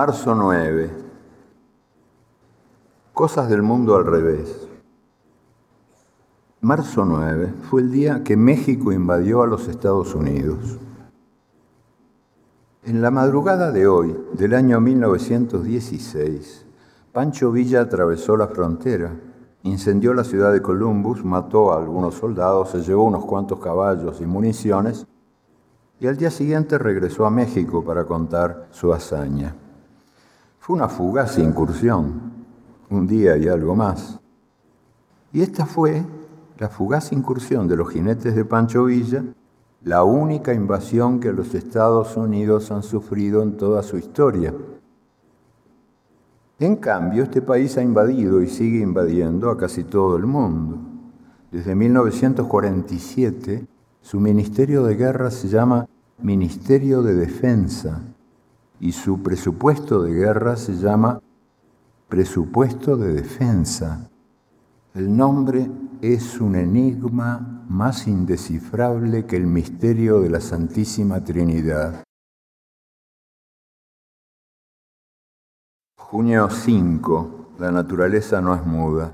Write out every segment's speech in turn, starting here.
Marzo 9. Cosas del mundo al revés. Marzo 9 fue el día que México invadió a los Estados Unidos. En la madrugada de hoy, del año 1916, Pancho Villa atravesó la frontera, incendió la ciudad de Columbus, mató a algunos soldados, se llevó unos cuantos caballos y municiones y al día siguiente regresó a México para contar su hazaña. Fue una fugaz incursión, un día y algo más. Y esta fue la fugaz incursión de los jinetes de Pancho Villa, la única invasión que los Estados Unidos han sufrido en toda su historia. En cambio, este país ha invadido y sigue invadiendo a casi todo el mundo. Desde 1947 su Ministerio de Guerra se llama Ministerio de Defensa y su presupuesto de guerra se llama Presupuesto de Defensa. El nombre es un enigma más indescifrable que el misterio de la Santísima Trinidad. Junio 5. La naturaleza no es muda.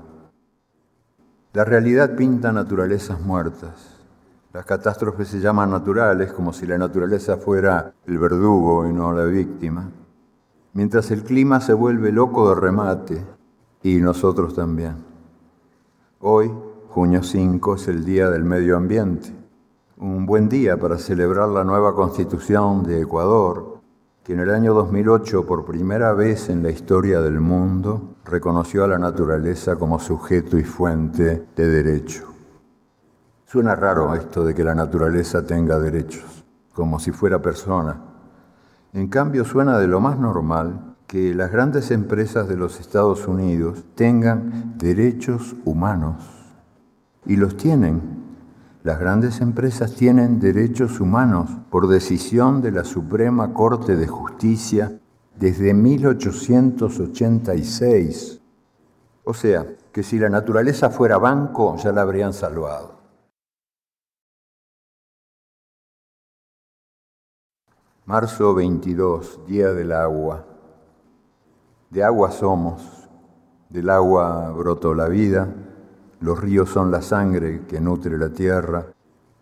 La realidad pinta naturalezas muertas. Las catástrofes se llaman naturales como si la naturaleza fuera el verdugo y no la víctima. Mientras el clima se vuelve loco de remate y nosotros también. Hoy, junio 5, es el Día del Medio Ambiente. Un buen día para celebrar la nueva constitución de Ecuador, que en el año 2008, por primera vez en la historia del mundo, reconoció a la naturaleza como sujeto y fuente de derecho. Suena raro esto de que la naturaleza tenga derechos, como si fuera persona. En cambio, suena de lo más normal que las grandes empresas de los Estados Unidos tengan derechos humanos. Y los tienen. Las grandes empresas tienen derechos humanos por decisión de la Suprema Corte de Justicia desde 1886. O sea, que si la naturaleza fuera banco ya la habrían salvado. Marzo 22, Día del Agua. De agua somos, del agua brotó la vida, los ríos son la sangre que nutre la tierra,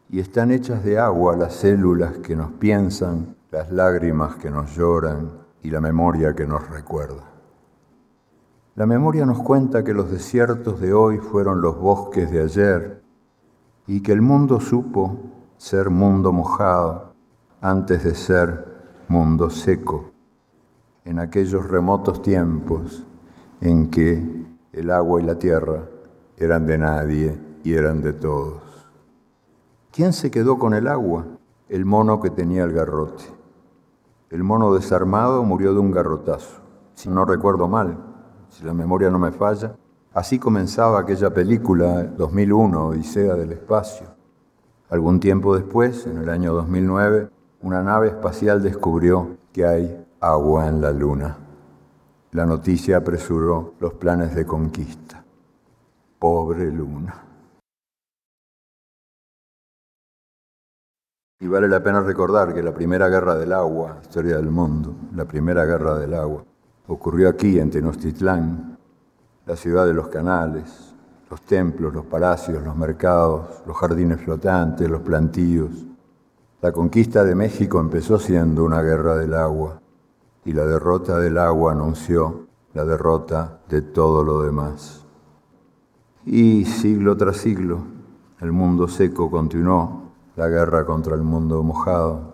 y están hechas de agua las células que nos piensan, las lágrimas que nos lloran y la memoria que nos recuerda. La memoria nos cuenta que los desiertos de hoy fueron los bosques de ayer y que el mundo supo ser mundo mojado antes de ser mundo seco, en aquellos remotos tiempos en que el agua y la tierra eran de nadie y eran de todos. ¿Quién se quedó con el agua? El mono que tenía el garrote. El mono desarmado murió de un garrotazo, si no recuerdo mal, si la memoria no me falla. Así comenzaba aquella película 2001, Odisea del Espacio. Algún tiempo después, en el año 2009, una nave espacial descubrió que hay agua en la luna. La noticia apresuró los planes de conquista. Pobre luna. Y vale la pena recordar que la primera guerra del agua, historia del mundo, la primera guerra del agua, ocurrió aquí en Tenochtitlán, la ciudad de los canales, los templos, los palacios, los mercados, los jardines flotantes, los plantíos, la conquista de México empezó siendo una guerra del agua y la derrota del agua anunció la derrota de todo lo demás. Y siglo tras siglo, el mundo seco continuó la guerra contra el mundo mojado.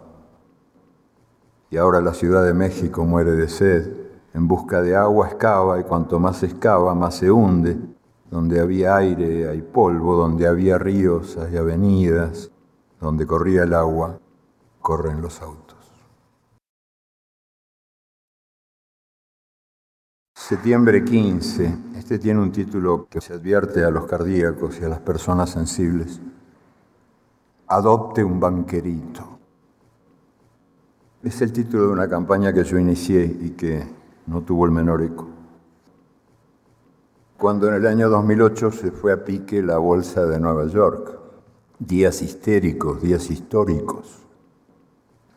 Y ahora la Ciudad de México muere de sed. En busca de agua excava y cuanto más excava, más se hunde. Donde había aire hay polvo, donde había ríos hay avenidas, donde corría el agua, corren los autos. Septiembre 15. Este tiene un título que se advierte a los cardíacos y a las personas sensibles. Adopte un banquerito. Es el título de una campaña que yo inicié y que no tuvo el menor eco. Cuando en el año 2008 se fue a pique la bolsa de Nueva York, días histéricos, días históricos.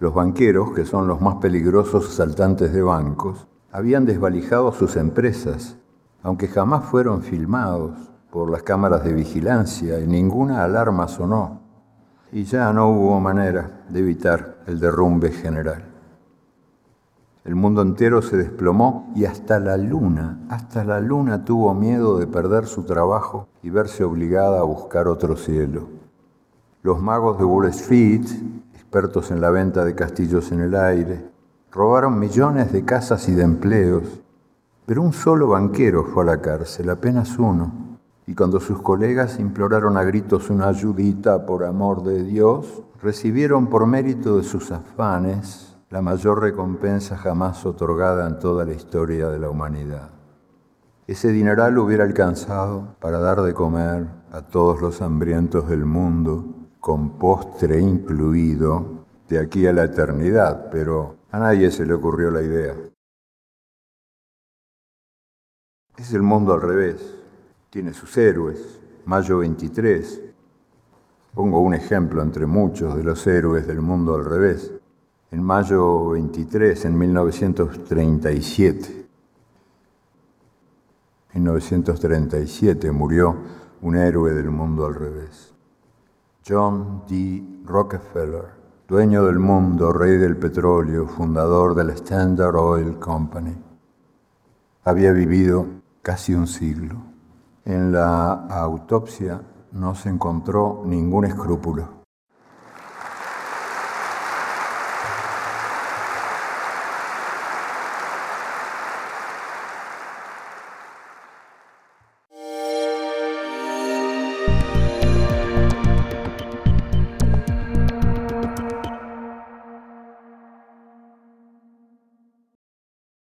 Los banqueros, que son los más peligrosos asaltantes de bancos, habían desvalijado sus empresas, aunque jamás fueron filmados por las cámaras de vigilancia y ninguna alarma sonó. Y ya no hubo manera de evitar el derrumbe general. El mundo entero se desplomó y hasta la luna, hasta la luna tuvo miedo de perder su trabajo y verse obligada a buscar otro cielo. Los magos de Wall Street, en la venta de castillos en el aire, robaron millones de casas y de empleos, pero un solo banquero fue a la cárcel, apenas uno. Y cuando sus colegas imploraron a gritos una ayudita por amor de Dios, recibieron por mérito de sus afanes la mayor recompensa jamás otorgada en toda la historia de la humanidad. Ese dineral hubiera alcanzado para dar de comer a todos los hambrientos del mundo, con postre incluido, de aquí a la eternidad, pero a nadie se le ocurrió la idea. Es el mundo al revés, tiene sus héroes. Mayo 23, pongo un ejemplo entre muchos de los héroes del mundo al revés en mayo 23, en 1937. En 1937 murió un héroe del mundo al revés. John D. Rockefeller, dueño del mundo, rey del petróleo, fundador de la Standard Oil Company. Había vivido casi un siglo. En la autopsia no se encontró ningún escrúpulo